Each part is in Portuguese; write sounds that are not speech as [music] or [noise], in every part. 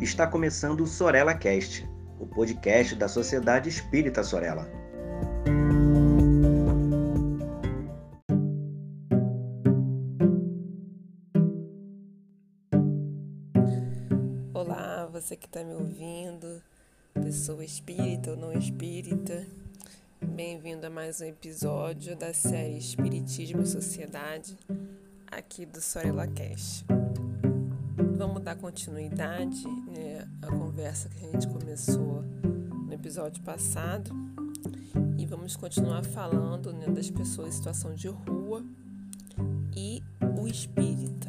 Está começando o Sorella Cast, o podcast da Sociedade Espírita Sorella. Olá, você que está me ouvindo, pessoa espírita ou não espírita. Bem-vindo a mais um episódio da série Espiritismo e Sociedade, aqui do Sorella Cast. Vamos dar continuidade né, à conversa que a gente começou no episódio passado e vamos continuar falando né, das pessoas em situação de rua e o espírita.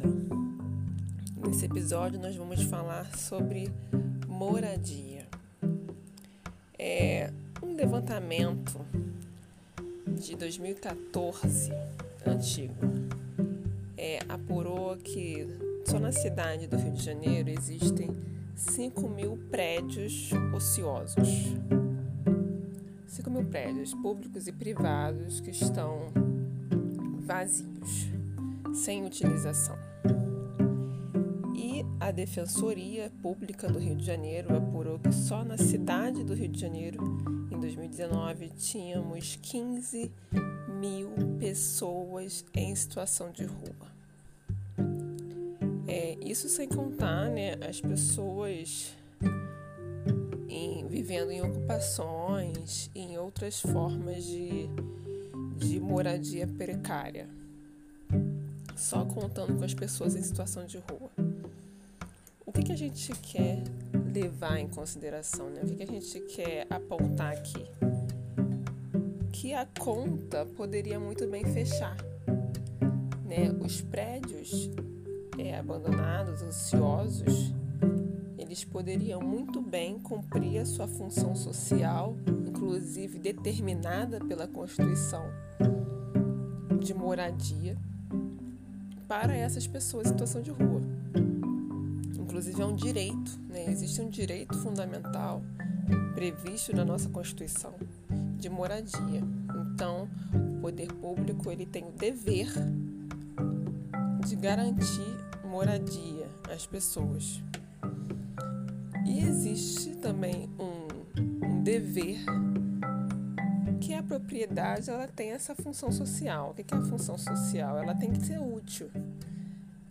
Nesse episódio nós vamos falar sobre moradia. É, um levantamento de 2014, antigo, é, apurou que só na cidade do Rio de Janeiro existem 5 mil prédios ociosos. 5 mil prédios públicos e privados que estão vazios, sem utilização. E a Defensoria Pública do Rio de Janeiro apurou que só na cidade do Rio de Janeiro, em 2019, tínhamos 15 mil pessoas em situação de rua. É, isso sem contar né, as pessoas em, vivendo em ocupações, em outras formas de, de moradia precária. Só contando com as pessoas em situação de rua. O que, que a gente quer levar em consideração? Né? O que, que a gente quer apontar aqui? Que a conta poderia muito bem fechar. Né? Os prédios é, abandonados, ansiosos, eles poderiam muito bem cumprir a sua função social, inclusive determinada pela Constituição de moradia, para essas pessoas em situação de rua. Inclusive é um direito, né? existe um direito fundamental previsto na nossa Constituição de moradia. Então, o poder público ele tem o dever de garantir moradia às pessoas. E existe também um, um dever que a propriedade ela tem essa função social. O que é a função social? Ela tem que ser útil.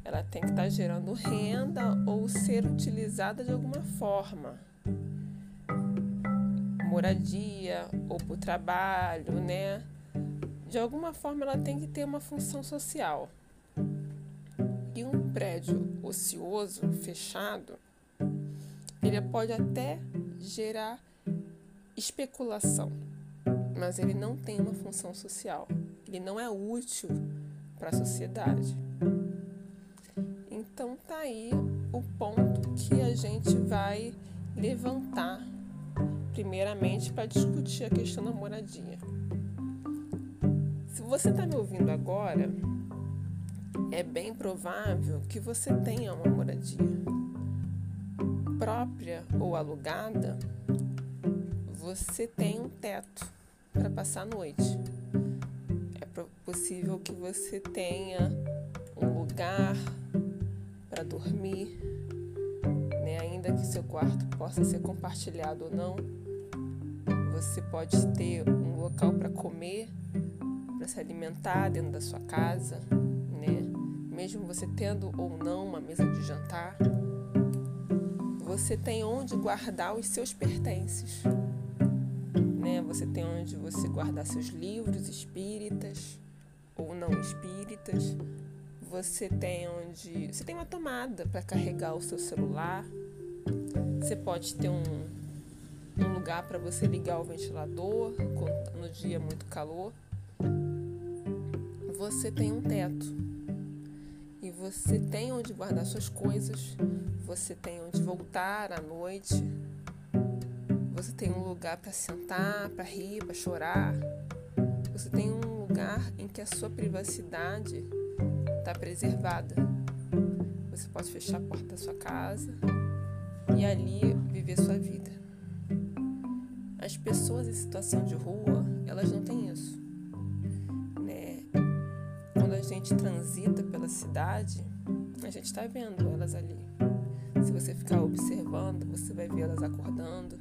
Ela tem que estar gerando renda ou ser utilizada de alguma forma. Moradia ou para o trabalho, né? De alguma forma ela tem que ter uma função social um prédio ocioso, fechado, ele pode até gerar especulação, mas ele não tem uma função social. Ele não é útil para a sociedade. Então tá aí o ponto que a gente vai levantar primeiramente para discutir a questão da moradia. Se você está me ouvindo agora, é bem provável que você tenha uma moradia própria ou alugada. Você tem um teto para passar a noite. É possível que você tenha um lugar para dormir, né? ainda que seu quarto possa ser compartilhado ou não. Você pode ter um local para comer, para se alimentar dentro da sua casa mesmo você tendo ou não uma mesa de jantar, você tem onde guardar os seus pertences. Né? Você tem onde você guardar seus livros espíritas ou não espíritas. Você tem onde. Você tem uma tomada para carregar o seu celular. Você pode ter um, um lugar para você ligar o ventilador no dia muito calor. Você tem um teto e você tem onde guardar suas coisas, você tem onde voltar à noite, você tem um lugar para sentar, para rir, para chorar, você tem um lugar em que a sua privacidade está preservada. Você pode fechar a porta da sua casa e ali viver sua vida. As pessoas em situação de rua, elas não têm isso gente transita pela cidade, a gente está vendo elas ali. Se você ficar observando, você vai vê-las acordando,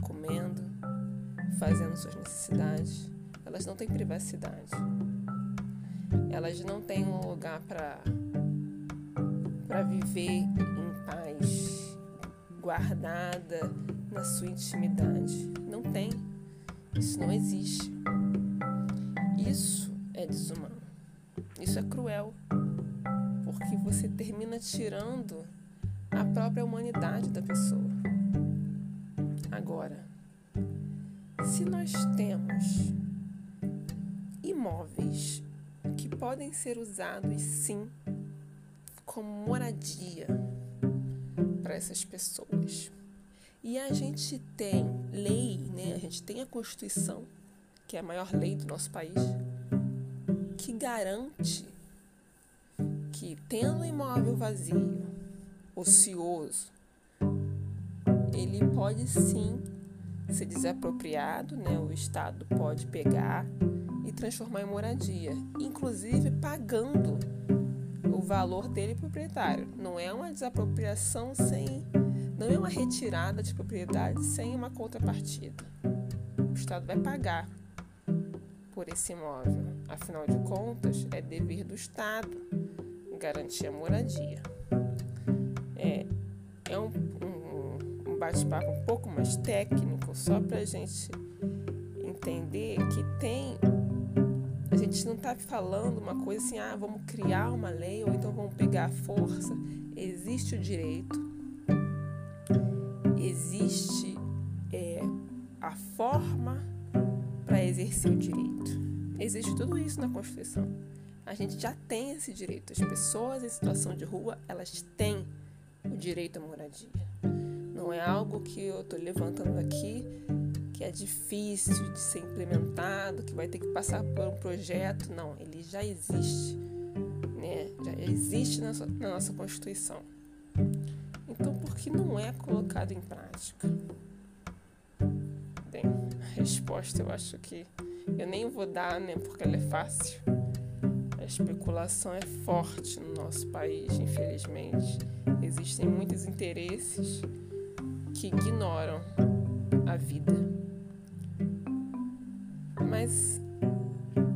comendo, fazendo suas necessidades. Elas não têm privacidade. Elas não têm um lugar para para viver em paz, guardada na sua intimidade. Não tem. Isso não existe. Tirando a própria humanidade da pessoa. Agora, se nós temos imóveis que podem ser usados sim como moradia para essas pessoas. E a gente tem lei, né? A gente tem a Constituição, que é a maior lei do nosso país, que garante que tendo um imóvel vazio, ocioso, ele pode sim ser desapropriado, né? O Estado pode pegar e transformar em moradia, inclusive pagando o valor dele proprietário. Não é uma desapropriação sem. Não é uma retirada de propriedade sem uma contrapartida. O Estado vai pagar por esse imóvel. Afinal de contas, é dever do Estado garantir a moradia. É, é um, um, um bate-papo um pouco mais técnico, só para a gente entender que tem a gente não está falando uma coisa assim, ah, vamos criar uma lei ou então vamos pegar a força. Existe o direito, existe é, a forma para exercer o direito. Existe tudo isso na Constituição. A gente já tem esse direito. As pessoas em situação de rua, elas têm o direito à moradia. Não é algo que eu estou levantando aqui que é difícil de ser implementado, que vai ter que passar por um projeto. Não, ele já existe, né? Já existe na, nossa, na nossa Constituição. Então, por que não é colocado em prática? Bem, a resposta eu acho que eu nem vou dar, né? Porque ela é fácil. A especulação é forte no nosso país, infelizmente. Existem muitos interesses que ignoram a vida. Mas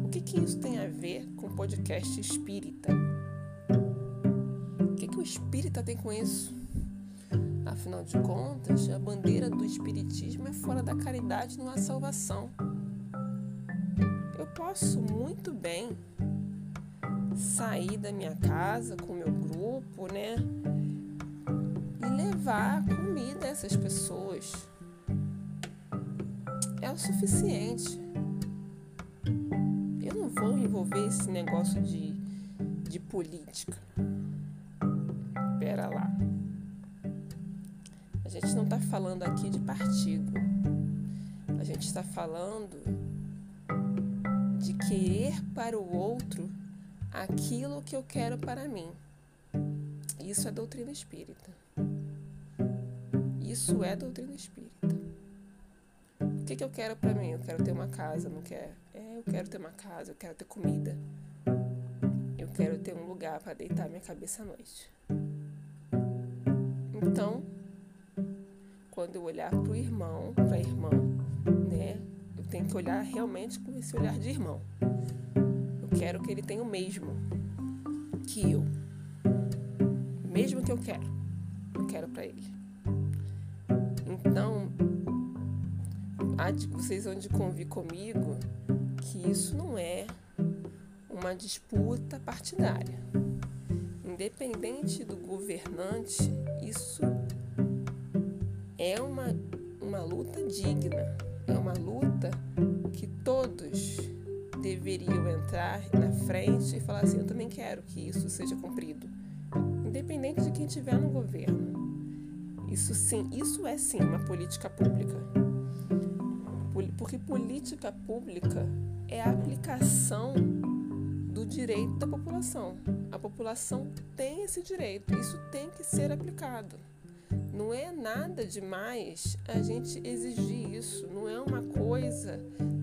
o que, que isso tem a ver com o podcast espírita? O que, que o espírita tem com isso? Afinal de contas, a bandeira do espiritismo é fora da caridade, não há salvação. Eu posso muito bem sair da minha casa com o meu grupo, né? E levar comida a essas pessoas. É o suficiente vou envolver esse negócio de, de política. Pera lá. A gente não está falando aqui de partido. A gente está falando de querer para o outro aquilo que eu quero para mim. Isso é doutrina espírita. Isso é doutrina espírita. O que, que eu quero para mim? Eu quero ter uma casa, não quero? É, eu quero ter uma casa, eu quero ter comida. Eu quero ter um lugar para deitar minha cabeça à noite. Então, quando eu olhar para o irmão, para a irmã, né, eu tenho que olhar realmente com esse olhar de irmão. Quero que ele tenha o mesmo que eu. O mesmo que eu quero. Eu quero para ele. Então, vocês vão de convir comigo que isso não é uma disputa partidária. Independente do governante, isso é uma, uma luta digna, é uma luta que todos deveriam entrar na frente e falar assim: eu também quero que isso seja cumprido, independente de quem estiver no governo. Isso sim, isso é sim uma política pública. Porque política pública é a aplicação do direito da população. A população tem esse direito, isso tem que ser aplicado. Não é nada demais a gente exigir isso, não é uma coisa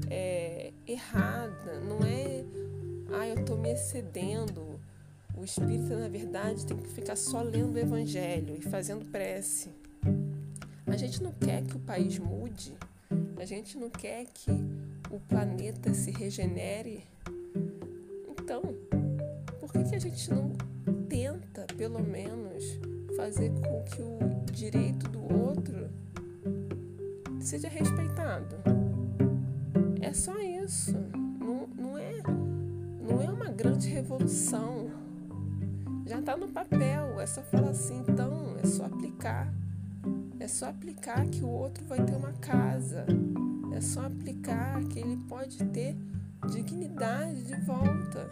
é, errada, não é, ah, eu estou me excedendo, o espírita, na verdade, tem que ficar só lendo o evangelho e fazendo prece. A gente não quer que o país mude, a gente não quer que o planeta se regenere. Então, por que, que a gente não tenta, pelo menos, fazer com que o direito do outro seja respeitado? É só isso. Não, não, é, não é uma grande revolução. Já está no papel. É só falar assim, então, é só aplicar. É só aplicar que o outro vai ter uma casa. É só aplicar que ele pode ter dignidade de volta.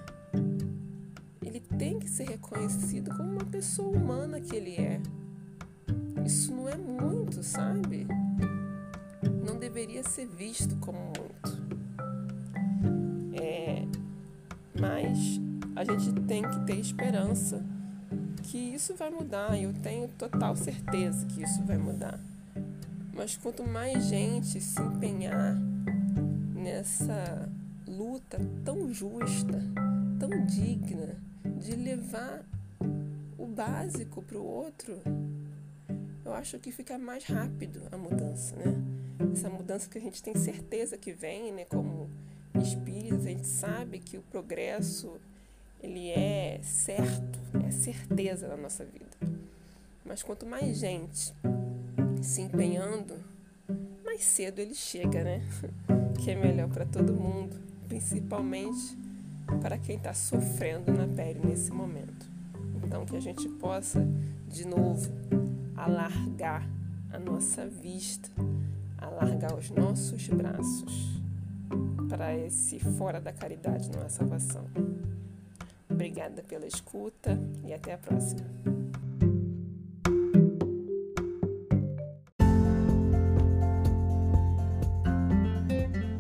Ele tem que ser reconhecido como uma pessoa humana que ele é. Isso não é muito, sabe? Não deveria ser visto como muito. Mas a gente tem que ter esperança que isso vai mudar, eu tenho total certeza que isso vai mudar. Mas quanto mais gente se empenhar nessa luta tão justa, tão digna, de levar o básico para o outro, eu acho que fica mais rápido a mudança, né? Essa mudança que a gente tem certeza que vem, né? Como espíritos, a gente sabe que o progresso ele é certo, é certeza na nossa vida. Mas quanto mais gente se empenhando, mais cedo ele chega, né? [laughs] Que é melhor para todo mundo, principalmente para quem está sofrendo na pele nesse momento. Então, que a gente possa, de novo, alargar a nossa vista, alargar os nossos braços para esse fora da caridade não é salvação. Obrigada pela escuta e até a próxima.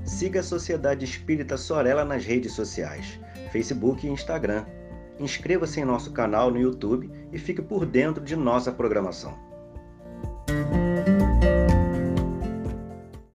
Siga a Sociedade Espírita Sorella nas redes sociais, Facebook e Instagram. Inscreva-se em nosso canal no YouTube e fique por dentro de nossa programação.